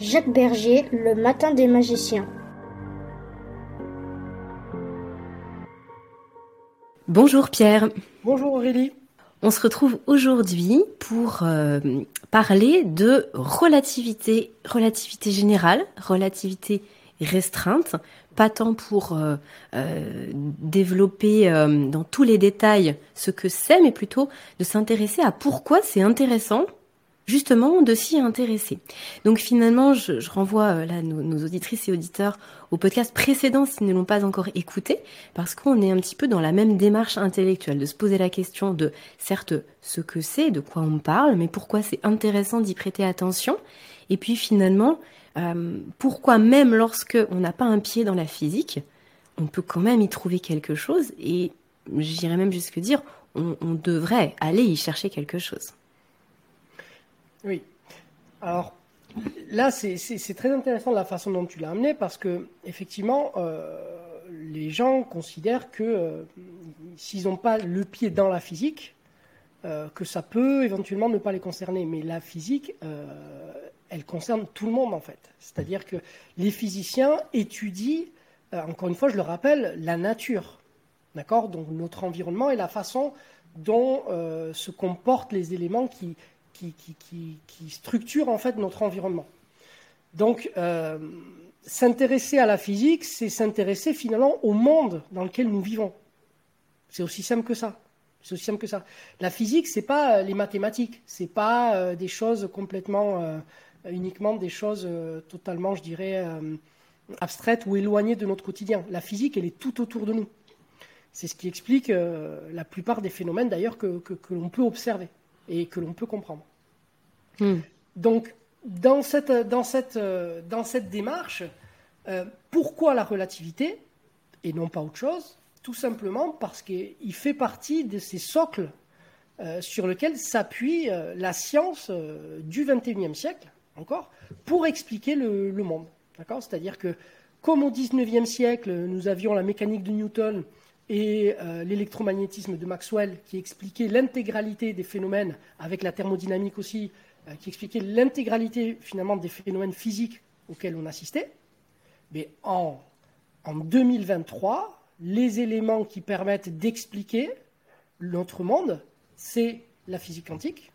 Jacques Berger, Le Matin des magiciens. Bonjour Pierre. Bonjour Aurélie. On se retrouve aujourd'hui pour euh, parler de relativité, relativité générale, relativité restreinte, pas tant pour euh, euh, développer dans tous les détails ce que c'est, mais plutôt de s'intéresser à pourquoi c'est intéressant justement de s'y intéresser. Donc finalement, je, renvoie euh, là nos, auditrices et auditeurs au podcast précédent s'ils ne l'ont pas encore écouté, parce qu'on est un petit peu dans la même démarche intellectuelle, de se poser la question de certes ce que c'est, de quoi on parle, mais pourquoi c'est intéressant d'y prêter attention, et puis finalement, euh, pourquoi même lorsque on n'a pas un pied dans la physique, on peut quand même y trouver quelque chose, et j'irais même jusque dire, on devrait aller y chercher quelque chose. Oui. Alors là, c'est très intéressant la façon dont tu l'as amené parce que effectivement, euh, les gens considèrent que euh, s'ils n'ont pas le pied dans la physique, euh, que ça peut éventuellement ne pas les concerner. Mais la physique, elle concerne tout le monde en fait. C'est-à-dire que les physiciens étudient, encore une fois, je le rappelle, la nature. D'accord? Donc notre environnement et la façon dont se comportent les éléments qui, qui, structure en fait notre environnement. Donc, euh, s'intéresser à la physique, c'est s'intéresser finalement au monde dans lequel nous vivons. C'est aussi simple que ça. C'est aussi simple que ça. La physique, c'est pas euh, les mathématiques, c'est pas euh, des choses complètement, uniquement des choses totalement, je dirais, abstraites ou éloignées de notre quotidien. La physique, elle est tout autour de nous. C'est ce qui explique la plupart des phénomènes d'ailleurs que l'on peut observer et que l'on peut comprendre. Hmm. Donc, dans cette, dans cette, dans cette démarche, euh, pourquoi la relativité et non pas autre chose? Tout simplement parce qu'il fait partie de ces socles euh, sur lesquels s'appuie euh, la science du XXIe siècle, encore, pour expliquer le, le monde. C'est-à-dire que, comme au XIXe siècle, nous avions la mécanique de Newton et l'électromagnétisme de Maxwell qui expliquait l'intégralité des phénomènes, avec la thermodynamique aussi, euh, qui expliquait l'intégralité finalement des phénomènes physiques auxquels on assistait. Mais en, en 2023, les éléments qui permettent d'expliquer notre monde, c'est la physique quantique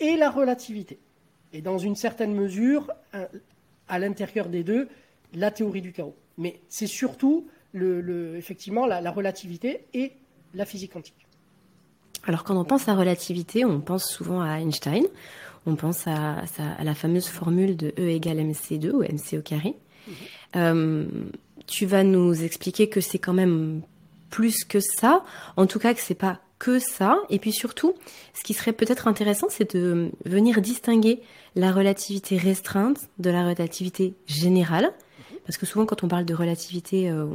et la relativité. Et dans une certaine mesure, à l'intérieur des deux, la théorie du chaos. Mais c'est surtout effectivement la, relativité et la physique quantique. Alors quand on pense à relativité, on pense souvent à Einstein, on pense à, la fameuse formule de E égale mc2 ou mc au carré. Mhm. Euh, tu vas nous expliquer que c'est quand même plus que ça, en tout cas que c'est pas que ça, et puis surtout, ce qui serait peut-être intéressant, c'est de venir distinguer la relativité restreinte de la relativité générale, parce que souvent quand on parle de relativité, euh,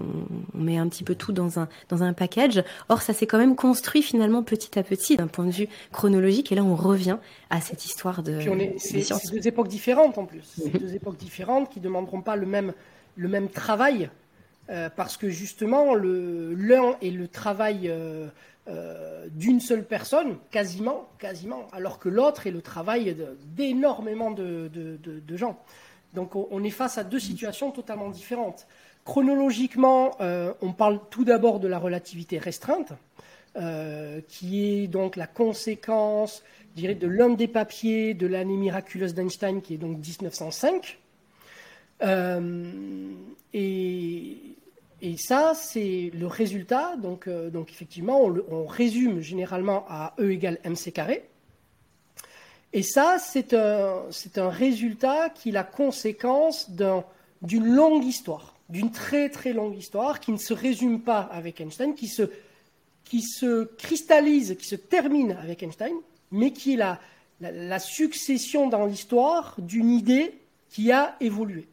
on, met un petit peu tout dans un dans un package. Or, ça s'est quand même construit finalement petit à petit d'un point de vue chronologique. Et là, on revient à cette histoire de. c'est deux époques différentes en plus. C'est deux époques différentes qui demanderont pas le même le même travail euh, parce que justement l'un est le travail euh, d'une seule personne, quasiment, quasiment, alors que l'autre est le travail d'énormément de, de, de, gens. Donc on est face à deux situations totalement différentes. Chronologiquement, euh, on parle tout d'abord de la relativité restreinte, euh, qui est donc la conséquence, je de l'un des papiers de l'année miraculeuse d'Einstein, qui est donc 1905. Euh, et, ça, c'est le résultat. Donc, effectivement, on, on, résume généralement à E égale mc carré. Et ça, c'est un, résultat qui est la conséquence d'une longue histoire, d'une très très longue histoire qui ne se résume pas avec Einstein, qui se, cristallise, qui se termine avec Einstein, mais qui est la, la, succession dans l'histoire d'une idée qui a évolué.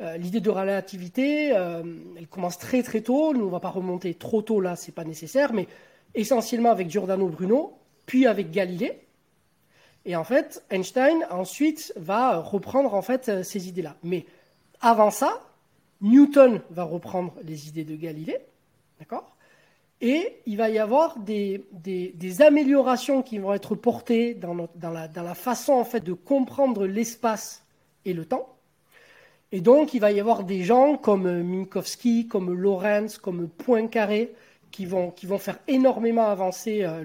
Euh, l'idée de relativité, euh, elle commence très très tôt, nous on ne va pas remonter trop tôt là, c'est pas nécessaire, mais essentiellement avec Giordano Bruno, puis avec Galilée, et en fait, Einstein ensuite va reprendre en fait euh, ces idées-là. Mais avant ça, Newton va reprendre les idées de Galilée, d'accord? Et il va y avoir des, des, améliorations qui vont être portées dans, dans, la, dans la façon en fait de comprendre l'espace et le temps. Et donc, il va y avoir des gens comme Minkowski, comme Lorentz, comme Poincaré, qui vont, qui vont faire énormément avancer euh,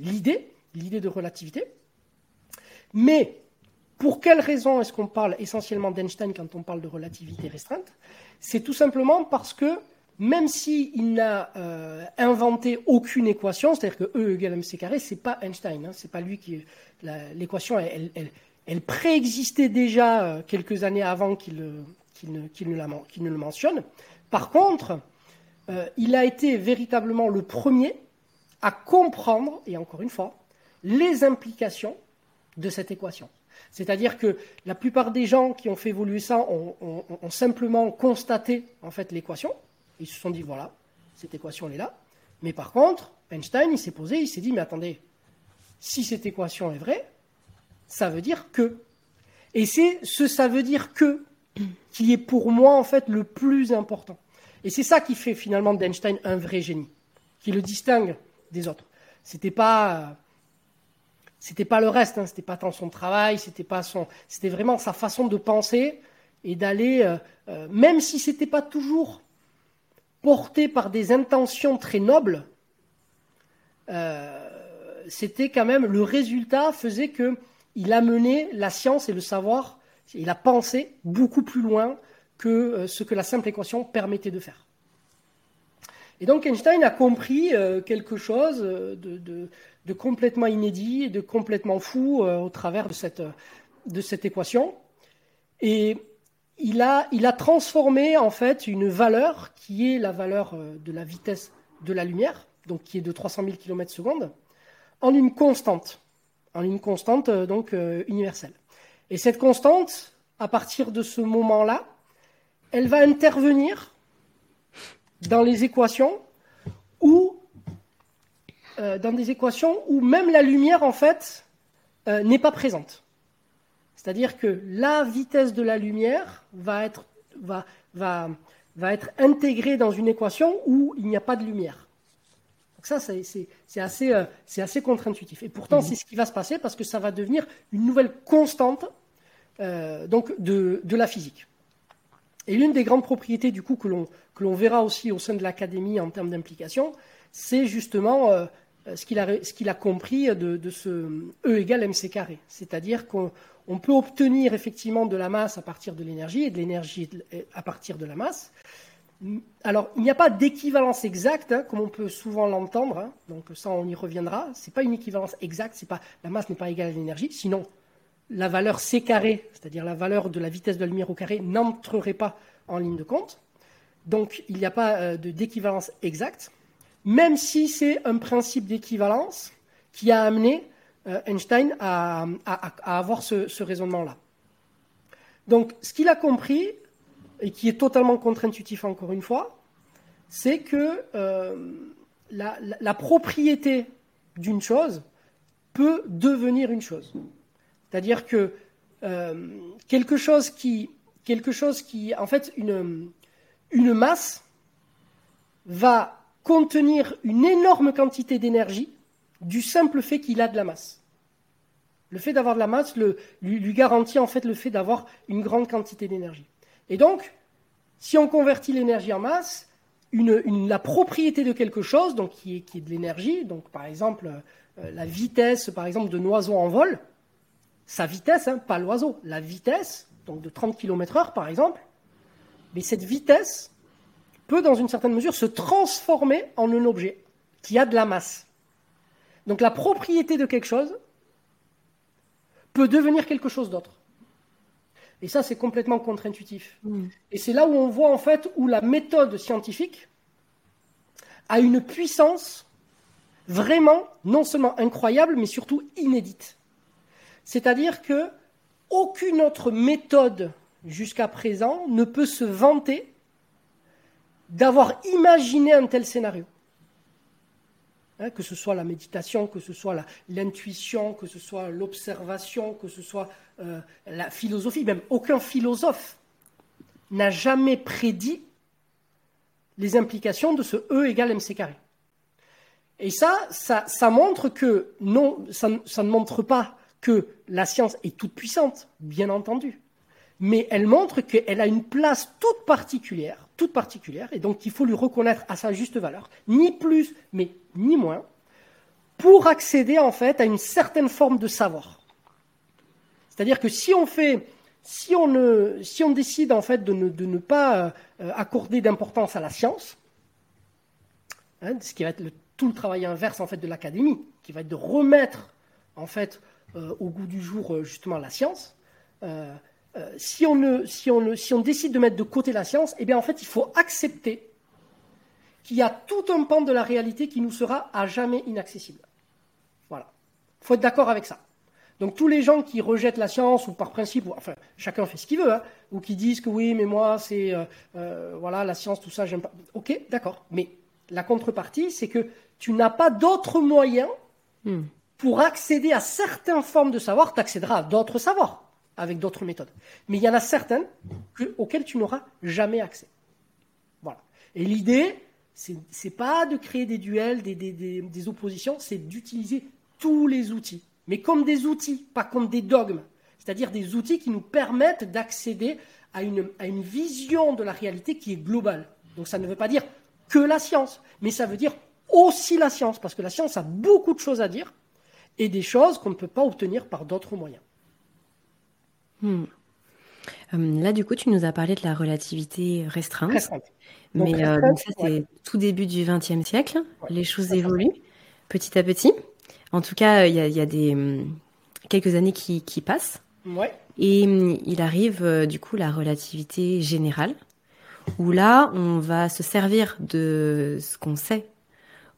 l'idée, l'idée de relativité. Mais pour quelle raison est-ce qu'on parle essentiellement d'Einstein quand on parle de relativité restreinte? C'est tout simplement parce que même s'il n'a euh, inventé aucune équation, c'est-à-dire que E égale mc carré, c'est pas Einstein, hein, c'est pas lui qui l'équation, elle, préexistait déjà euh, quelques années avant qu'il ne, ne, le mentionne. Par contre, euh, il a été véritablement le premier à comprendre, et encore une fois, les implications de cette équation. C'est-à-dire que la plupart des gens qui ont fait évoluer ça ont, simplement constaté en fait l'équation. Ils se sont dit voilà, cette équation elle est là. Mais par contre, Einstein il s'est posé, il s'est dit mais attendez, si cette équation est vraie, ça veut dire que. Et c'est ce ça veut dire que qui est pour moi en fait le plus important. Et c'est ça qui fait finalement d'Einstein un vrai génie, qui le distingue des autres. C'était pas c'était pas le reste, hein, c'était pas tant son travail, c'était pas son, c'était vraiment sa façon de penser et d'aller, euh, euh, même si c'était pas toujours porté par des intentions très nobles, euh, c'était quand même le résultat faisait que il amenait la science et le savoir et la pensée beaucoup plus loin que ce que la simple équation permettait de faire. Et donc Einstein a compris quelque chose de, de complètement inédit et de complètement fou euh, au travers de cette, de cette équation. Et il a, transformé en fait une valeur qui est la valeur euh, de la vitesse de la lumière, donc qui est de 300 000 km secondes, en une constante, en une constante euh, donc universelle. Et cette constante, à partir de ce moment-là, elle va intervenir dans les équations où euh, dans des équations où même la lumière, en fait, euh, n'est pas présente. C'est-à-dire que la vitesse de la lumière va être, va, va, va être intégrée dans une équation où il n'y a pas de lumière. Donc ça, c'est assez, euh, assez contre-intuitif. Et pourtant, mhm. c'est ce qui va se passer parce que ça va devenir une nouvelle constante donc de, de, la physique. Et l'une des grandes propriétés du coup que l'on verra aussi au sein de l'académie en termes d'implication, c'est justement euh, ce qu'il a, compris de, ce E égale mc carré. C'est-à-dire qu'on on peut obtenir effectivement de la masse à partir de l'énergie et de l'énergie à partir de la masse. Alors, il n'y a pas d'équivalence exacte, hein, comme on peut souvent l'entendre. Hein. donc ça, on y reviendra. C'est pas une équivalence exacte. La masse n'est pas égale à l'énergie. Sinon, la valeur c carré, c'est-à-dire la valeur de la vitesse de la lumière au carré, n'entrerait pas en ligne de compte. Donc, il n'y a pas euh, d'équivalence exacte, même si c'est un principe d'équivalence qui a amené euh, Einstein à, avoir ce, raisonnement-là. Donc, ce qu'il a compris, et qui est totalement contre-intuitif encore une fois, c'est que euh, la, propriété d'une chose peut devenir une chose. C'est-à-dire que euh, quelque chose qui, quelque chose qui, en fait, une, une masse va contenir une énorme quantité d'énergie du simple fait qu'il a de la masse. Le fait d'avoir de la masse lui, garantit en fait le fait d'avoir une grande quantité d'énergie. Et donc, si on convertit l'énergie en masse, la propriété de quelque chose, donc qui est, de l'énergie, donc par exemple euh, la vitesse, par exemple, d'un oiseau en vol, sa vitesse, hein, pas l'oiseau, la vitesse, donc de 30 km/h par exemple, mais cette vitesse peut dans une certaine mesure se transformer en un objet qui a de la masse. Donc la propriété de quelque chose peut devenir quelque chose d'autre. Et ça, c'est complètement contre-intuitif. Mm. Et c'est là où on voit en fait où la méthode scientifique a une puissance vraiment non seulement incroyable, mais surtout inédite. C'est-à-dire que aucune autre méthode jusqu'à présent ne peut se vanter d'avoir imaginé un tel scénario. Hein, que ce soit la méditation, que ce soit l'intuition, que ce soit l'observation, que ce soit euh, la philosophie, même aucun philosophe n'a jamais prédit les implications de ce E égale mc carré. Et ça, ça, montre que non, ça, ça ne montre pas que la science est toute puissante, bien entendu, mais elle montre qu'elle a une place toute particulière toute particulière, et donc il faut lui reconnaître à sa juste valeur, ni plus, mais ni moins, pour accéder en fait à une certaine forme de savoir. C'est-à-dire que si on fait, si on, ne, si on décide en fait de ne, de ne pas euh, accorder d'importance à la science, hein, ce qui va être le, tout le travail inverse en fait de l'académie, qui va être de remettre en fait euh, au goût du jour euh, justement la science, si, on ne, si, on si on décide de mettre de côté la science, eh bien en fait, il faut accepter qu'il y a tout un pan de la réalité qui nous sera à jamais inaccessible. Voilà. Il faut être d'accord avec ça. Donc tous les gens qui rejettent la science ou par principe, enfin chacun fait ce qu'il veut, hein, ou qui disent que oui, mais moi c'est euh, euh, voilà la science, tout ça, j'aime pas. Ok, d'accord. Mais la contrepartie, c'est que tu n'as pas d'autres moyens hmm. pour accéder à certaines formes de savoir. Tu accéderas à d'autres savoirs avec d'autres méthodes. Mais il y en a certaines auxquelles tu n'auras jamais accès. Voilà. Et l'idée, c'est n'est pas de créer des duels, des, oppositions, c'est d'utiliser tous les outils. Mais comme des outils, pas comme des dogmes. C'est-à-dire des outils qui nous permettent d'accéder à une vision de la réalité qui est globale. Donc ça ne veut pas dire que la science, mais ça veut dire aussi la science, parce que la science a beaucoup de choses à dire, et des choses qu'on ne peut pas obtenir par d'autres moyens. Hmm. Euh, là, du coup, tu nous as parlé de la relativité restreinte. Mais euh, ça, c'est tout début du XXe siècle. Les choses évoluent petit à petit. En tout cas, il y a, des hum, quelques années qui, passent. Et hum, il arrive euh, du coup la relativité générale, où là, on va se servir de ce qu'on sait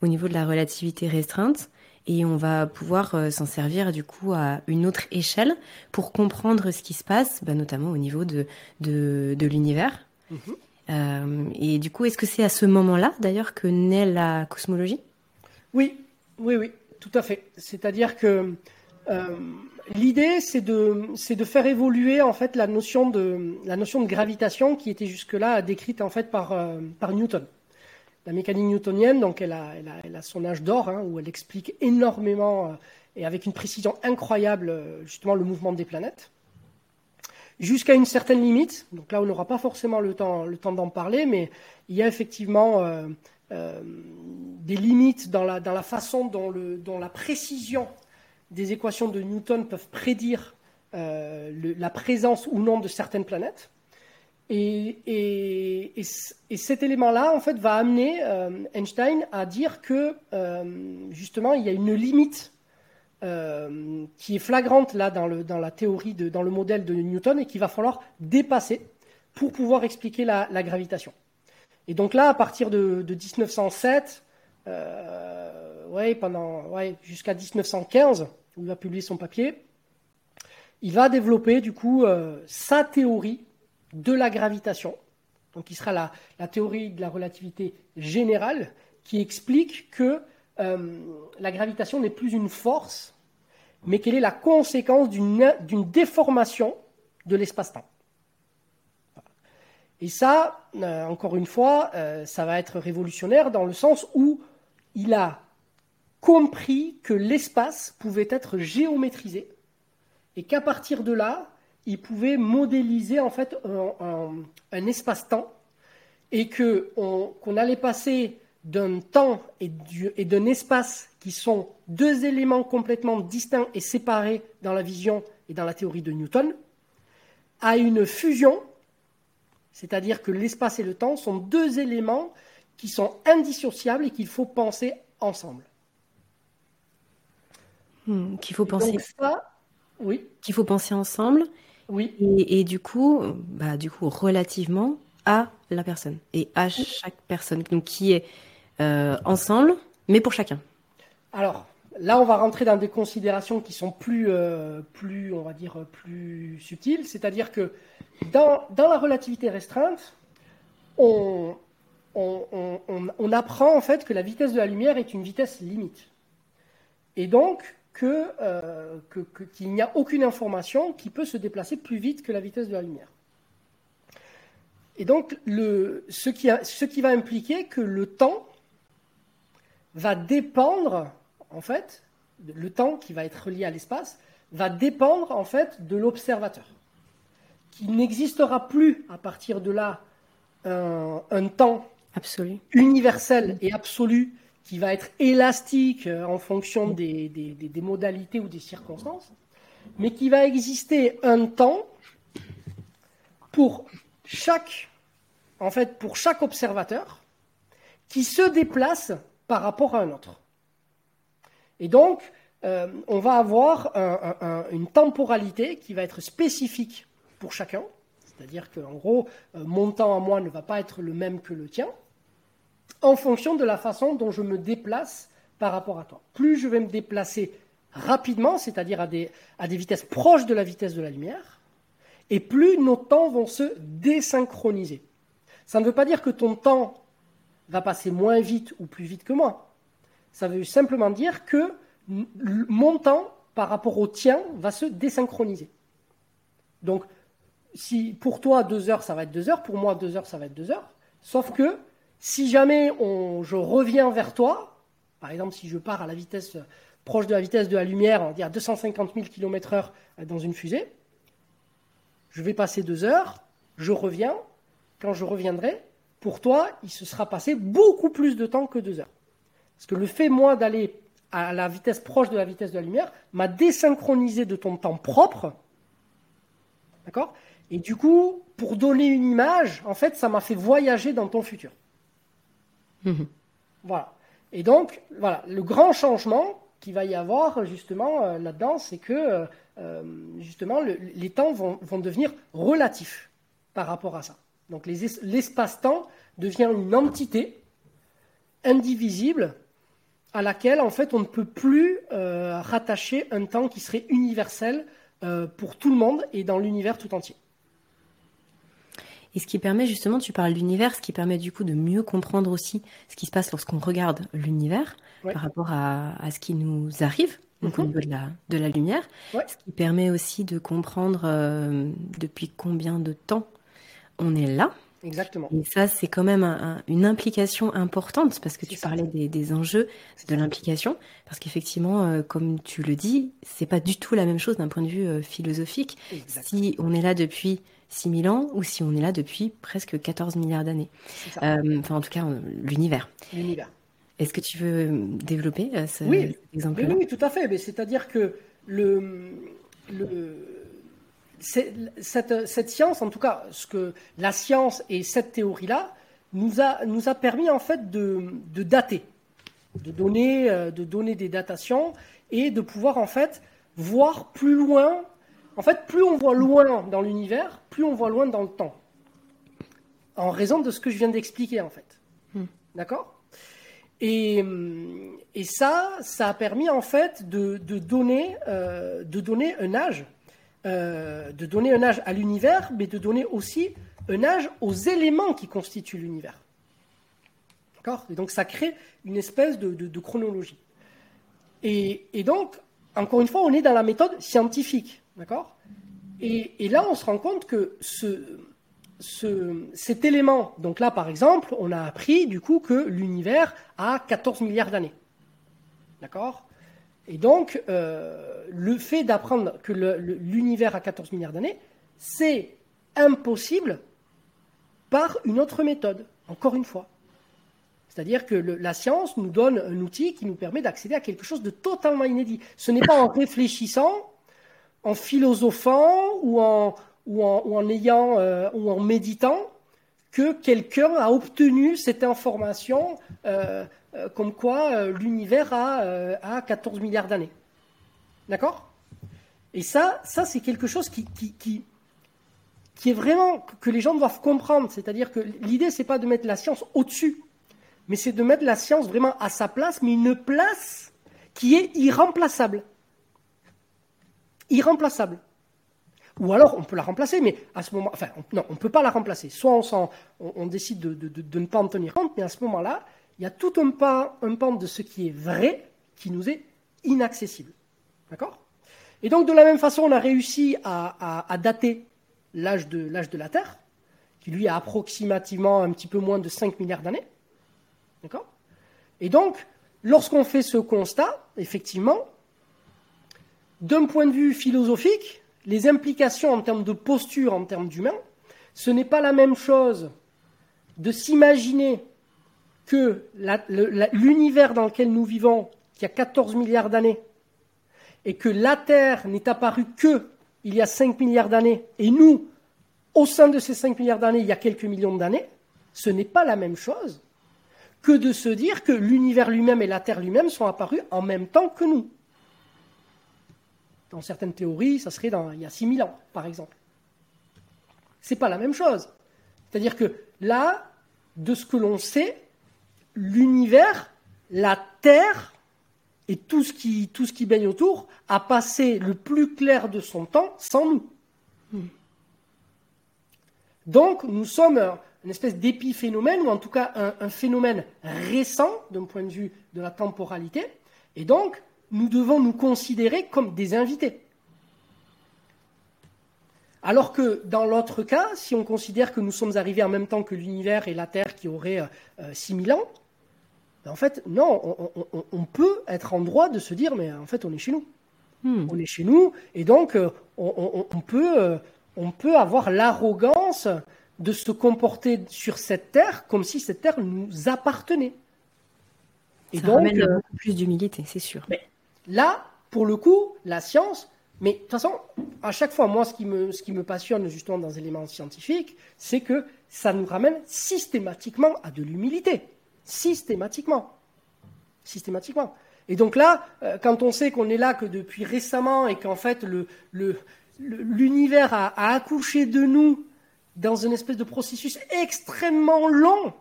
au niveau de la relativité restreinte et on va pouvoir euh, s'en servir du coup à une autre échelle pour comprendre ce qui se passe, bah, notamment au niveau de, de, l'univers. Mhm. Euh, et du coup, est-ce que c'est à ce moment-là d'ailleurs que naît la cosmologie? Oui, oui, oui, tout à fait. C'est-à-dire que euh, l'idée, c'est de, c'est de faire évoluer en fait la notion de, la notion de gravitation qui était jusque-là décrite en fait par, par Newton la mécanique newtonienne, donc elle a, son âge d'or, hein, où elle explique énormément euh, et avec une précision incroyable euh, justement le mouvement des planètes. Jusqu'à une certaine limite, donc là on n'aura pas forcément le temps, d'en parler, mais il y a effectivement euh, des limites dans la, façon dont, la précision des équations de Newton peuvent prédire la présence ou non de certaines planètes. Et, cet élément-là, en fait, va amener Einstein à dire que justement, il y a une limite qui est flagrante là dans, le, dans la théorie, de, dans le modèle de Newton, et qu'il va falloir dépasser pour pouvoir expliquer la, gravitation. Et donc là, à partir de, 1907, euh, ouais, pendant ouais, jusqu'à 1915, où il va publier son papier, il va développer du coup euh, sa théorie de la gravitation. Donc, qui sera la, théorie de la relativité générale, qui explique que euh, la gravitation n'est plus une force, mais qu'elle est la conséquence d'une déformation de l'espace-temps. Et ça, euh, encore une fois, euh, ça va être révolutionnaire dans le sens où il a compris que l'espace pouvait être géométrisé et qu'à partir de là, il pouvait modéliser en fait un, espace-temps et qu'on allait passer d'un temps et, et d'un espace qui sont deux éléments complètement distincts et séparés dans la vision et dans la théorie de Newton, à une fusion c'est-à-dire que l'espace et le temps sont deux éléments qui sont indissociables et qu'il faut penser ensemble. Hmm, qu'il faut penser. oui. Qu'il faut penser ensemble. Oui. Et, du coup, bah, du coup, relativement à la personne et à chaque personne, donc qui est euh, ensemble, mais pour chacun. Alors, là, on va rentrer dans des considérations qui sont plus, euh, plus on va dire, plus subtiles. C'est-à-dire que dans, la relativité restreinte, on, apprend en fait que la vitesse de la lumière est une vitesse limite. Et donc euh, qu'il n'y a aucune information qui peut se déplacer plus vite que la vitesse de la lumière. Et donc, ce, qui ce qui va impliquer que le temps va dépendre, en fait, le temps qui va être relié à l'espace, va dépendre en fait de l'observateur qu'il n'existera plus à partir de là un, temps universel et absolu qui va être élastique euh, en fonction des, modalités ou des circonstances, mais qui va exister un temps pour chaque, en fait, pour chaque observateur qui se déplace par rapport à un autre. Et donc, euh, on va avoir une temporalité qui va être spécifique pour chacun. C'est-à-dire qu'en gros, euh, mon temps à moi ne va pas être le même que le tien, en fonction de la façon dont je me déplace par rapport à toi. Plus je vais me déplacer rapidement, c'est-à-dire à des, à des vitesses proches de la vitesse de la lumière, et plus nos temps vont se désynchroniser. Ça ne veut pas dire que ton temps va passer moins vite ou plus vite que moi. Ça veut simplement dire que mon temps par rapport au tien va se désynchroniser. Donc, si pour toi deux heures ça va être deux heures, pour moi deux heures ça va être deux heures. Sauf que si jamais je reviens vers toi, par exemple si je pars à la vitesse proche de la vitesse de la lumière, on va dire 250 000 km/h dans une fusée, je vais passer deux heures, je reviens. Quand je reviendrai, pour toi, il se sera passé beaucoup plus de temps que deux heures. Parce que le fait, moi, d'aller à la vitesse proche de la vitesse de la lumière m'a désynchronisé de ton temps propre. D'accord? Et du coup, pour donner une image, en fait, ça m'a fait voyager dans ton futur. Mhm. Voilà. Et donc, le grand changement qu'il va y avoir justement euh, là-dedans, c'est que euh, euh, justement les temps vont, devenir relatifs par rapport à ça. Donc l'espace-temps devient une entité indivisible à laquelle en fait on ne peut plus rattacher un temps qui serait universel pour tout le monde et dans l'univers tout entier. Et ce qui permet justement, tu parles d'univers, ce qui permet du coup de mieux comprendre aussi ce qui se passe lorsqu'on regarde l'univers par rapport à, ce qui nous arrive, donc au mhm. niveau de la, de la lumière. Ce qui permet aussi de comprendre euh, depuis combien de temps on est là. Exactement. Et ça, c'est quand même une implication importante parce que tu parlais des, enjeux de l'implication. Parce qu'effectivement, euh, comme tu le dis, c'est pas du tout la même chose d'un point de vue euh, philosophique. Si on est là depuis 6000 ans ou si on est là depuis presque 14 milliards d'années. Euh, enfin, en tout cas, l'univers. L'univers. Est-ce que tu veux développer euh, ce, oui. exemple oui, oui, tout à fait. C'est-à-dire que le, le, cette, cette, science, en tout cas, ce que la science et cette théorie-là, nous a, nous a permis en fait de, de dater, de donner, euh, de donner des datations et de pouvoir en fait voir plus loin. En fait, plus on voit loin dans l'univers, plus on voit loin dans le temps. En raison de ce que je viens d'expliquer en fait. Hmm. D'accord? Et, et, ça, ça a permis en fait de, de donner, euh, de donner un âge, euh, de donner un âge à l'univers, mais de donner aussi un âge aux éléments qui constituent l'univers. D'accord? Et donc ça crée une espèce de, de, chronologie. Et, et, donc, encore une fois, on est dans la méthode scientifique. D'accord? Et, et, là, on se rend compte que ce, cet élément, donc là par exemple, on a appris du coup que l'univers a 14 milliards d'années. D'accord? Et donc, euh, le fait d'apprendre que l'univers a 14 milliards d'années, c'est impossible par une autre méthode, encore une fois. C'est-à-dire que la science nous donne un outil qui nous permet d'accéder à quelque chose de totalement inédit. Ce n'est pas en réfléchissant, en philosophant ou en, ayant euh, ou en méditant que quelqu'un a obtenu cette information euh, euh, comme quoi l'univers a, a, 14 milliards d'années. D'accord? Et ça, c'est quelque chose qui, qui, est vraiment que les gens doivent comprendre. C'est-à-dire que l'idée, c'est pas de mettre la science au-dessus, mais c'est de mettre la science vraiment à sa place, mais une place qui est irremplaçable. Irremplaçable. Ou alors on peut la remplacer, mais à ce moment, enfin non, on ne peut pas la remplacer. Soit on, on, décide de, ne pas en tenir compte, mais à ce moment-là, il y a tout un pan, un pan de ce qui est vrai qui nous est inaccessible. D'accord? Et donc de la même façon, on a réussi à, dater l'âge de, l'âge de la Terre, qui lui a approximativement un petit peu moins de 5 milliards d'années. D'accord? Et donc, lorsqu'on fait ce constat, effectivement, d'un point de vue philosophique, les implications en termes de posture, en termes d'humain, ce n'est pas la même chose de s'imaginer que l'univers dans lequel nous vivons, qui a 14 milliards d'années, et que la Terre n'est apparue que il y a 5 milliards d'années, et nous, au sein de ces 5 milliards d'années, il y a quelques millions d'années, ce n'est pas la même chose que de se dire que l'univers lui-même et la Terre lui-même sont apparus en même temps que nous. Dans certaines théories, ça serait dans, il y a 6000 ans, par exemple. C'est pas la même chose. C'est-à-dire que là, de ce que l'on sait, l'univers, la Terre et tout ce, qui, ce baigne autour a passé le plus clair de son temps sans nous. Donc, nous sommes une espèce d'épiphénomène, ou en tout cas un phénomène récent d'un point de vue de la temporalité. Et donc, nous devons nous considérer comme des invités. Alors que dans l'autre cas, si on considère que nous sommes arrivés en même temps que l'univers et la Terre qui aurait euh, 6000 ans, ben en fait, non, on, peut être en droit de se dire, mais en fait, on est chez nous. Hmm. On est chez nous, et donc euh, on, peut, euh, on peut avoir l'arrogance de se comporter sur cette Terre comme si cette Terre nous appartenait. Et Ça donc, ramène euh, beaucoup plus d'humilité, c'est sûr. Là, pour le coup, la science, mais de toute façon, à chaque fois, moi, ce qui me, ce qui passionne justement dans les éléments scientifiques, c'est que ça nous ramène systématiquement à de l'humilité. Systématiquement. Systématiquement. Et donc là, euh, quand on sait qu'on est là que depuis récemment et qu'en fait l'univers a, a, accouché de nous dans une espèce de processus extrêmement long,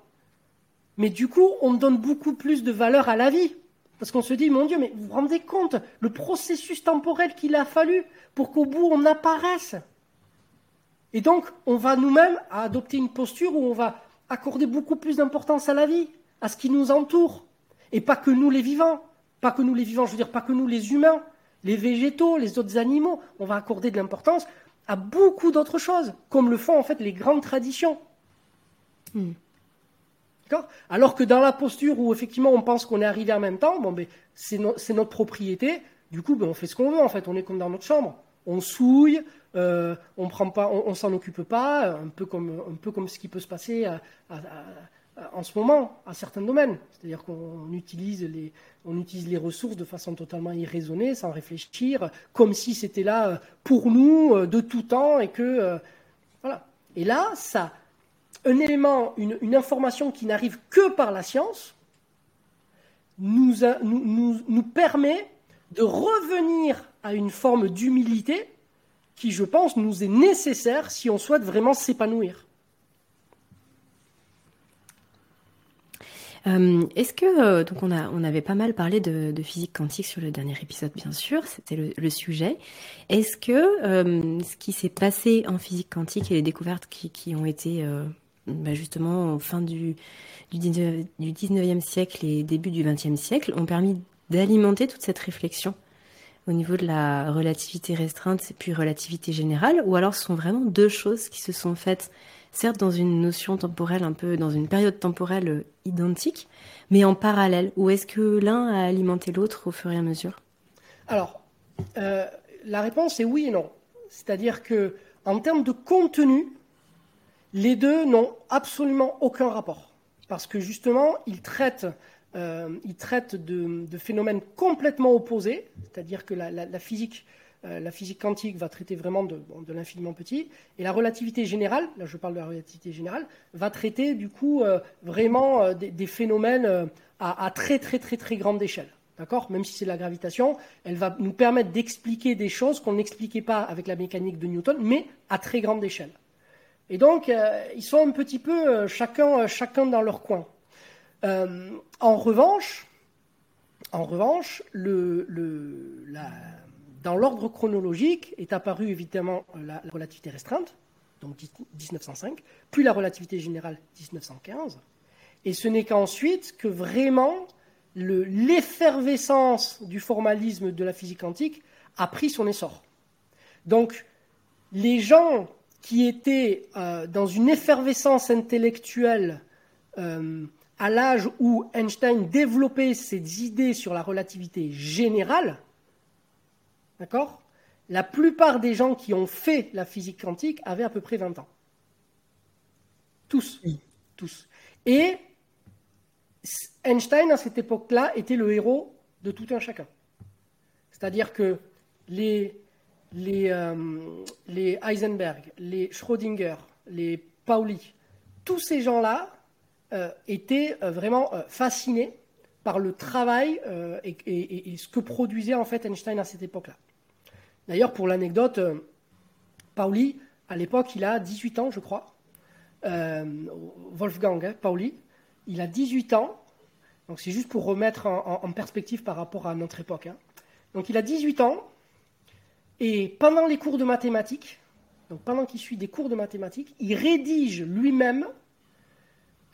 mais du coup, on donne beaucoup plus de valeur à la vie. Parce qu'on se dit, mon Dieu, mais vous vous rendez compte le processus temporel qu'il a fallu pour qu'au bout on apparaisse. Et donc, on va nous-mêmes adopter une posture où on va accorder beaucoup plus d'importance à la vie, à ce qui nous entoure. Et pas que nous les vivants. Pas que nous les vivants, je veux dire, pas que nous les humains, les végétaux, les autres animaux. On va accorder de l'importance à beaucoup d'autres choses, comme le font en fait les grandes traditions. Hmm. Alors que dans la posture où effectivement on pense qu'on est arrivé en même temps, bon, ben, c'est, notre propriété, du coup ben, on fait ce qu'on veut en fait, on est comme dans notre chambre. On souille, euh, on prend pas, on, s'en occupe pas, un peu comme un peu comme ce qui peut se passer en ce moment à certains domaines. C'est-à-dire qu'on utilise les, on utilise les ressources de façon totalement irraisonnée, sans réfléchir, comme si c'était là pour nous de tout temps et que voilà. Et là, ça, un élément, une, information qui n'arrive que par la science, nous, permet de revenir à une forme d'humilité qui, je pense, nous est nécessaire si on souhaite vraiment s'épanouir. Euh, est-ce que euh, donc on avait pas mal parlé de, physique quantique sur le dernier épisode bien sûr c'était le, sujet est-ce que euh, ce qui s'est passé en physique quantique et les découvertes qui ont été bah, justement en fin du du, 19, e siècle et début du 20e siècle ont permis d'alimenter toute cette réflexion au niveau de la relativité restreinte et puis relativité générale, ou alors ce sont vraiment deux choses qui se sont faites, certes dans une notion temporelle un peu, dans une période temporelle euh, identique, mais en parallèle, ou est-ce que l'un a alimenté l'autre au fur et à mesure? Alors, euh, la réponse est oui et non. C'est-à-dire que en termes de contenu, les deux n'ont absolument aucun rapport parce que justement, il traite, euh, de, phénomènes complètement opposés, c'est-à-dire que la, physique, euh, la physique quantique va traiter vraiment de, l'infiniment petit, et la relativité générale, là je parle de la relativité générale, va traiter du coup euh, vraiment des, phénomènes à, très très très très grande échelle. D'accord? Même si c'est la gravitation, elle va nous permettre d'expliquer des choses qu'on n'expliquait pas avec la mécanique de Newton, mais à très grande échelle. Et donc, euh, ils sont un petit peu euh, chacun, euh, chacun dans leur coin. en revanche, en revanche dans l'ordre chronologique est apparue évidemment la, relativité restreinte, donc 1905, puis la relativité générale 1915. Et ce n'est qu'ensuite que vraiment l'effervescence du formalisme de la physique quantique a pris son essor. Donc, les gens qui était euh, dans une effervescence intellectuelle euh, à l'âge où Einstein développait ses idées sur la relativité générale, d'accord La plupart des gens qui ont fait la physique quantique avaient à peu près 20 ans. Tous. Tous. Et Einstein, à cette époque-là, était le héros de tout un chacun. C'est-à-dire que les les, euh, les Heisenberg, les Schrödinger, les Pauli, tous ces gens-là euh, étaient euh, vraiment fascinés par le travail et, ce que produisait en fait Einstein à cette époque-là. D'ailleurs, pour l'anecdote, Pauli, à l'époque, il a 18 ans, je crois. Wolfgang hein, Pauli, il a 18 ans. Donc c'est juste pour remettre en, perspective par rapport à notre époque. Hein. Donc il a 18 ans. Et pendant les cours de mathématiques, donc pendant qu'il suit des cours de mathématiques, il rédige lui-même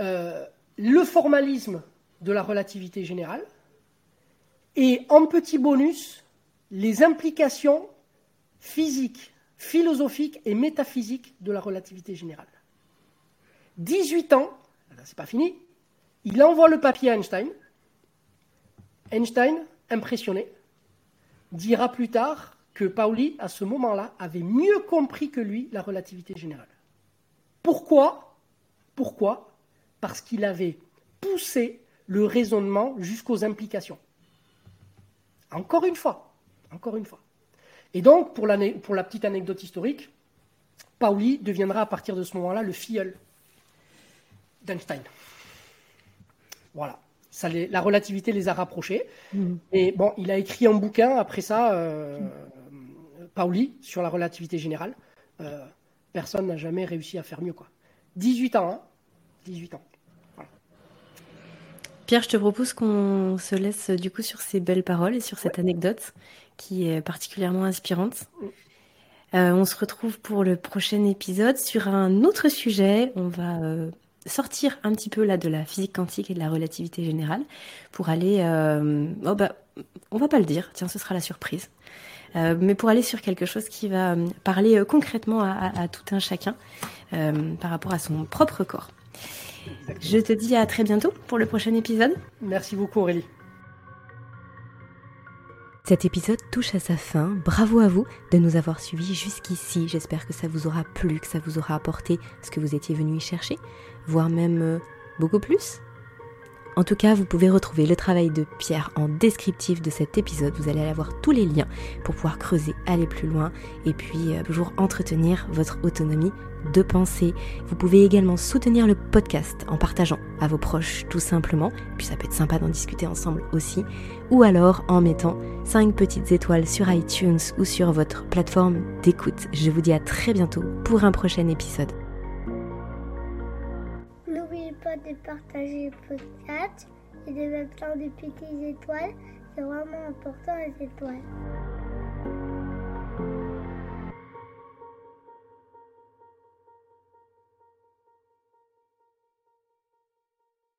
euh, le formalisme de la relativité générale et en petit bonus, les implications physiques, philosophiques et métaphysiques de la relativité générale. 18 ans, c'est pas fini, il envoie le papier à Einstein. Einstein, impressionné, dira plus tard que Pauli, à ce moment-là, avait mieux compris que lui la relativité générale. Pourquoi? Pourquoi? Parce qu'il avait poussé le raisonnement jusqu'aux implications. Encore une fois, encore une fois. Et donc, pour, pour la petite anecdote historique, Pauli deviendra à partir de ce moment-là le filleul d'Einstein. Voilà la relativité les a rapprochés. Mm. Et bon, il a écrit un bouquin après ça, euh, Pauli, sur la relativité générale. Euh, personne n'a jamais réussi à faire mieux. Quoi. 18 ans, hein 18 ans. Pierre, je te propose qu'on se laisse du coup sur ces belles paroles et sur cette anecdote qui est particulièrement inspirante. Mm. Euh, on se retrouve pour le prochain épisode sur un autre sujet. On va sortir un petit peu là de la physique quantique et de la relativité générale pour aller, euh, oh bah, on va pas le dire, tiens, ce sera la surprise, euh, mais pour aller sur quelque chose qui va euh, parler concrètement à, tout un chacun par rapport à son propre corps. Je te dis à très bientôt pour le prochain épisode. Merci beaucoup Aurélie. Cet épisode touche à sa fin. Bravo à vous de nous avoir suivis jusqu'ici. J'espère que ça vous aura plu, que ça vous aura apporté ce que vous étiez venu y chercher, voire même euh, beaucoup plus en tout cas, vous pouvez retrouver le travail de Pierre en descriptif de cet épisode. Vous allez avoir tous les liens pour pouvoir creuser, aller plus loin et puis euh, toujours entretenir votre autonomie de pensée. Vous pouvez également soutenir le podcast en partageant à vos proches tout simplement. Puis ça peut être sympa d'en discuter ensemble aussi. Ou alors en mettant 5 petites étoiles sur iTunes ou sur votre plateforme d'écoute. Je vous dis à très bientôt pour un prochain épisode partager le podcast et de mettre plein de petites étoiles. C'est vraiment important les étoiles.